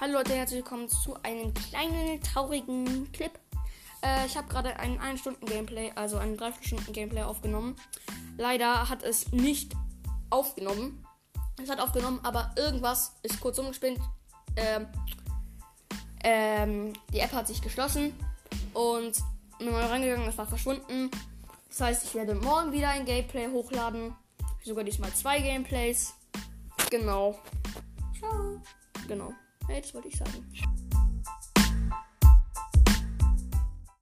Hallo Leute, herzlich willkommen zu einem kleinen traurigen Clip. Äh, ich habe gerade ein 1 Stunden Gameplay, also ein 3 Stunden Gameplay aufgenommen. Leider hat es nicht aufgenommen. Es hat aufgenommen, aber irgendwas ist kurz umgespinnt. Ähm, ähm, die App hat sich geschlossen und bin mal reingegangen, es war verschwunden. Das heißt, ich werde morgen wieder ein Gameplay hochladen. Sogar diesmal zwei Gameplays. Genau. Ciao. Genau. Jetzt wollte ich sagen.